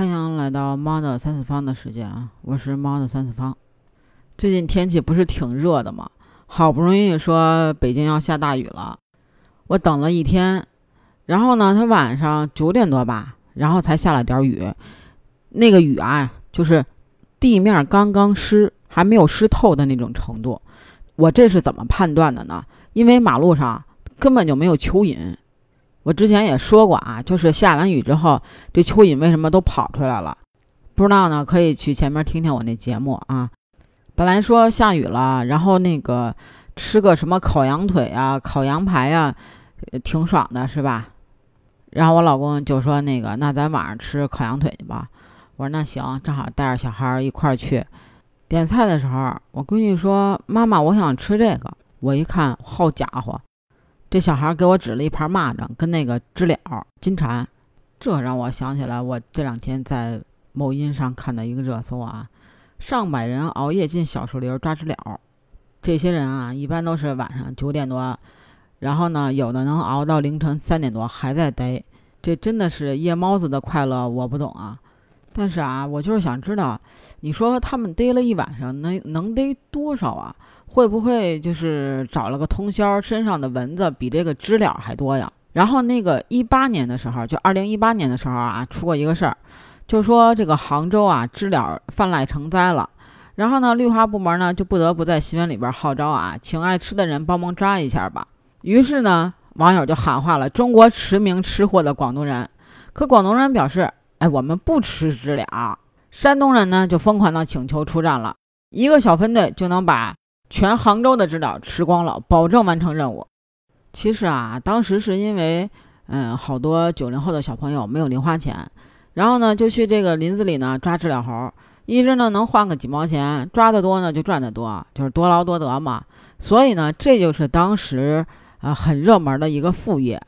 欢迎来到猫的三次方的时间啊！我是猫的三次方。最近天气不是挺热的吗？好不容易说北京要下大雨了，我等了一天，然后呢，它晚上九点多吧，然后才下了点雨。那个雨啊，就是地面刚刚湿，还没有湿透的那种程度。我这是怎么判断的呢？因为马路上根本就没有蚯蚓。我之前也说过啊，就是下完雨之后，这蚯蚓为什么都跑出来了？不知道呢，可以去前面听听我那节目啊。本来说下雨了，然后那个吃个什么烤羊腿啊、烤羊排啊，挺爽的，是吧？然后我老公就说那个，那咱晚上吃烤羊腿去吧。我说那行，正好带着小孩一块儿去。点菜的时候，我闺女说：“妈妈，我想吃这个。”我一看，好家伙！这小孩给我指了一盘蚂蚱跟那个知了、金蝉，这让我想起来，我这两天在某音上看到一个热搜啊，上百人熬夜进小树林抓知了。这些人啊，一般都是晚上九点多，然后呢，有的能熬到凌晨三点多还在逮。这真的是夜猫子的快乐，我不懂啊。但是啊，我就是想知道，你说他们逮了一晚上，能能逮多少啊？会不会就是找了个通宵，身上的蚊子比这个知了还多呀？然后那个一八年的时候，就二零一八年的时候啊，出过一个事儿，就说这个杭州啊，知了泛滥成灾了。然后呢，绿化部门呢就不得不在新闻里边号召啊，请爱吃的人帮忙抓一下吧。于是呢，网友就喊话了中国驰名吃货的广东人。可广东人表示，哎，我们不吃知了。山东人呢就疯狂的请求出战了，一个小分队就能把。全杭州的知了吃光了，保证完成任务。其实啊，当时是因为，嗯，好多九零后的小朋友没有零花钱，然后呢，就去这个林子里呢抓知了猴，一只呢能换个几毛钱，抓得多呢就赚得多，就是多劳多得嘛。所以呢，这就是当时啊很热门的一个副业。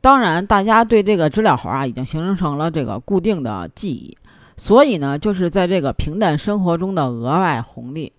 当然，大家对这个知了猴啊已经形成成了这个固定的记忆，所以呢，就是在这个平淡生活中的额外红利。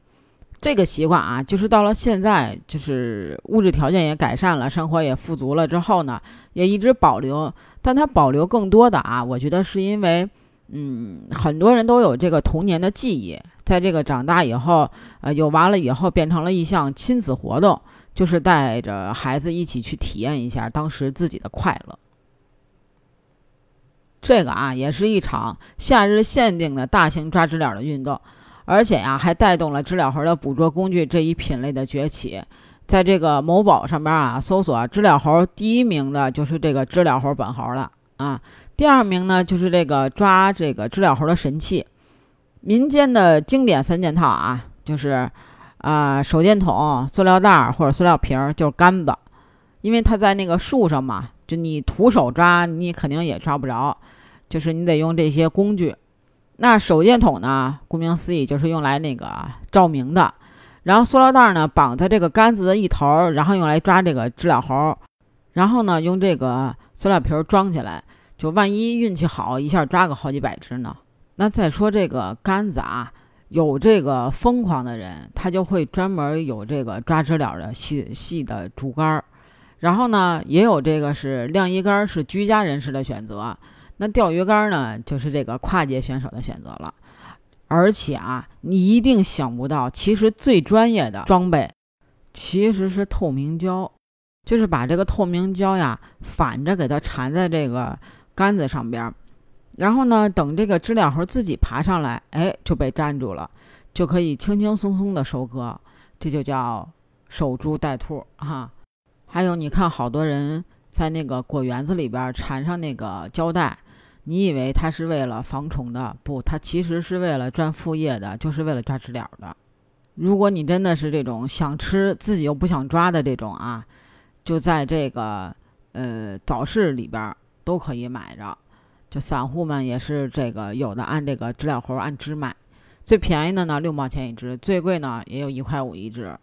这个习惯啊，就是到了现在，就是物质条件也改善了，生活也富足了之后呢，也一直保留。但它保留更多的啊，我觉得是因为，嗯，很多人都有这个童年的记忆，在这个长大以后，呃，有完了以后，变成了一项亲子活动，就是带着孩子一起去体验一下当时自己的快乐。这个啊，也是一场夏日限定的大型抓知了的运动。而且呀，还带动了知了猴的捕捉工具这一品类的崛起。在这个某宝上边啊，搜索知了猴，第一名的就是这个知了猴本猴了啊。第二名呢，就是这个抓这个知了猴的神器，民间的经典三件套啊，就是啊手电筒、塑料袋或者塑料瓶，就是杆子。因为它在那个树上嘛，就你徒手抓，你肯定也抓不着，就是你得用这些工具。那手电筒呢？顾名思义，就是用来那个照明的。然后塑料袋呢，绑在这个杆子的一头，然后用来抓这个知了猴。然后呢，用这个塑料瓶装起来，就万一运气好，一下抓个好几百只呢。那再说这个杆子啊，有这个疯狂的人，他就会专门有这个抓知了的细细的竹竿。然后呢，也有这个是晾衣杆，是居家人士的选择。那钓鱼竿呢，就是这个跨界选手的选择了。而且啊，你一定想不到，其实最专业的装备其实是透明胶，就是把这个透明胶呀反着给它缠在这个杆子上边，然后呢，等这个知了猴自己爬上来，哎，就被粘住了，就可以轻轻松松的收割，这就叫守株待兔哈。还有，你看好多人在那个果园子里边缠上那个胶带。你以为它是为了防虫的？不，它其实是为了赚副业的，就是为了抓知了的。如果你真的是这种想吃自己又不想抓的这种啊，就在这个呃早市里边都可以买着。就散户们也是这个有的按这个知了猴按只买，最便宜的呢六毛钱一只，最贵呢也有一块五一只。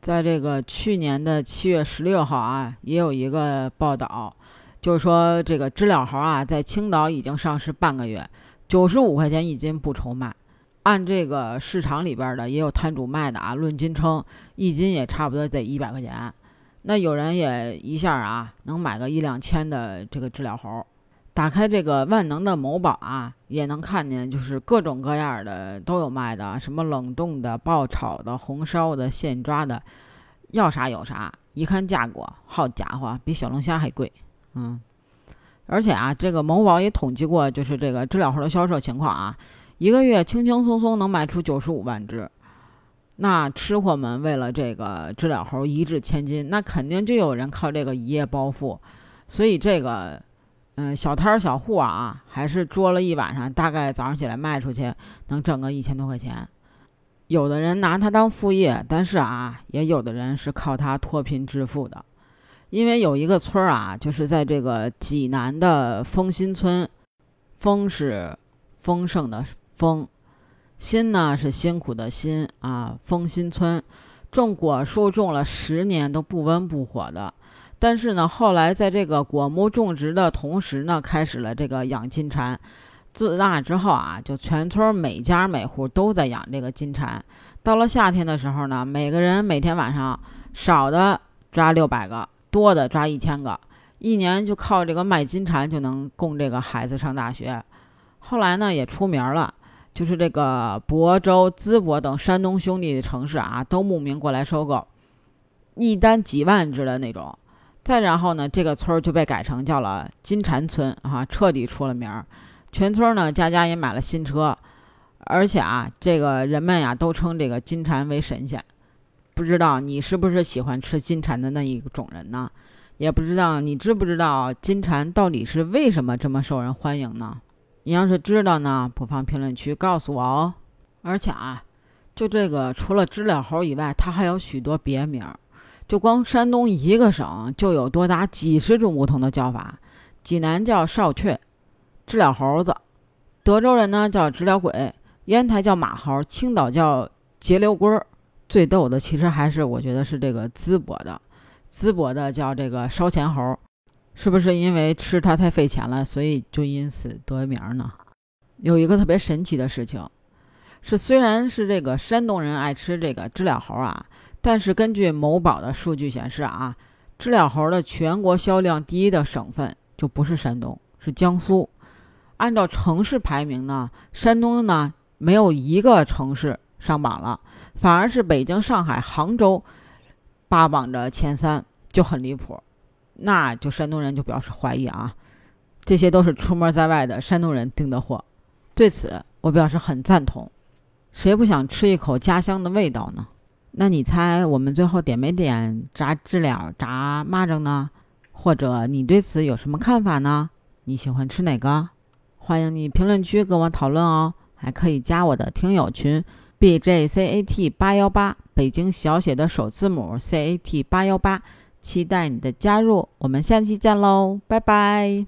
在这个去年的七月十六号啊，也有一个报道。就是说，这个知了猴啊，在青岛已经上市半个月，九十五块钱一斤不愁卖。按这个市场里边的也有摊主卖的啊，论斤称，一斤也差不多得一百块钱。那有人也一下啊，能买个一两千的这个知了猴。打开这个万能的某宝啊，也能看见，就是各种各样的都有卖的，什么冷冻的、爆炒的、红烧的、现抓的，要啥有啥。一看价格，好家伙，比小龙虾还贵。嗯，而且啊，这个某宝也统计过，就是这个知了猴的销售情况啊，一个月轻轻松松能卖出九十五万只。那吃货们为了这个知了猴一掷千金，那肯定就有人靠这个一夜暴富。所以这个。嗯，小摊儿小户啊，还是捉了一晚上，大概早上起来卖出去能挣个一千多块钱。有的人拿它当副业，但是啊，也有的人是靠它脱贫致富的。因为有一个村儿啊，就是在这个济南的丰新村，丰是丰盛的丰，辛呢是辛苦的辛啊。丰新村种果树种了十年都不温不火的。但是呢，后来在这个果木种植的同时呢，开始了这个养金蝉。自那之后啊，就全村每家每户都在养这个金蝉。到了夏天的时候呢，每个人每天晚上少的抓六百个，多的抓一千个，一年就靠这个卖金蝉就能供这个孩子上大学。后来呢，也出名了，就是这个亳州、淄博等山东兄弟的城市啊，都慕名过来收购，一单几万只的那种。再然后呢，这个村儿就被改成叫了金蝉村啊，彻底出了名儿。全村呢，家家也买了新车，而且啊，这个人们呀都称这个金蝉为神仙。不知道你是不是喜欢吃金蝉的那一种人呢？也不知道你知不知道金蝉到底是为什么这么受人欢迎呢？你要是知道呢，不妨评论区告诉我哦。而且啊，就这个除了知了猴以外，它还有许多别名。就光山东一个省就有多达几十种不同的叫法。济南叫少雀，知了猴子；德州人呢叫知了鬼，烟台叫马猴，青岛叫节流龟儿。最逗的其实还是我觉得是这个淄博的，淄博的叫这个烧钱猴，是不是因为吃它太费钱了，所以就因此得名呢？有一个特别神奇的事情，是虽然是这个山东人爱吃这个知了猴啊。但是根据某宝的数据显示啊，知了猴的全国销量第一的省份就不是山东，是江苏。按照城市排名呢，山东呢没有一个城市上榜了，反而是北京、上海、杭州霸榜着前三，就很离谱。那就山东人就表示怀疑啊，这些都是出门在外的山东人订的货。对此，我表示很赞同。谁不想吃一口家乡的味道呢？那你猜我们最后点没点炸知了、炸蚂蚱呢？或者你对此有什么看法呢？你喜欢吃哪个？欢迎你评论区跟我讨论哦，还可以加我的听友群 b j c a t 八幺八，北京小写的首字母 c a t 八幺八，期待你的加入，我们下期见喽，拜拜。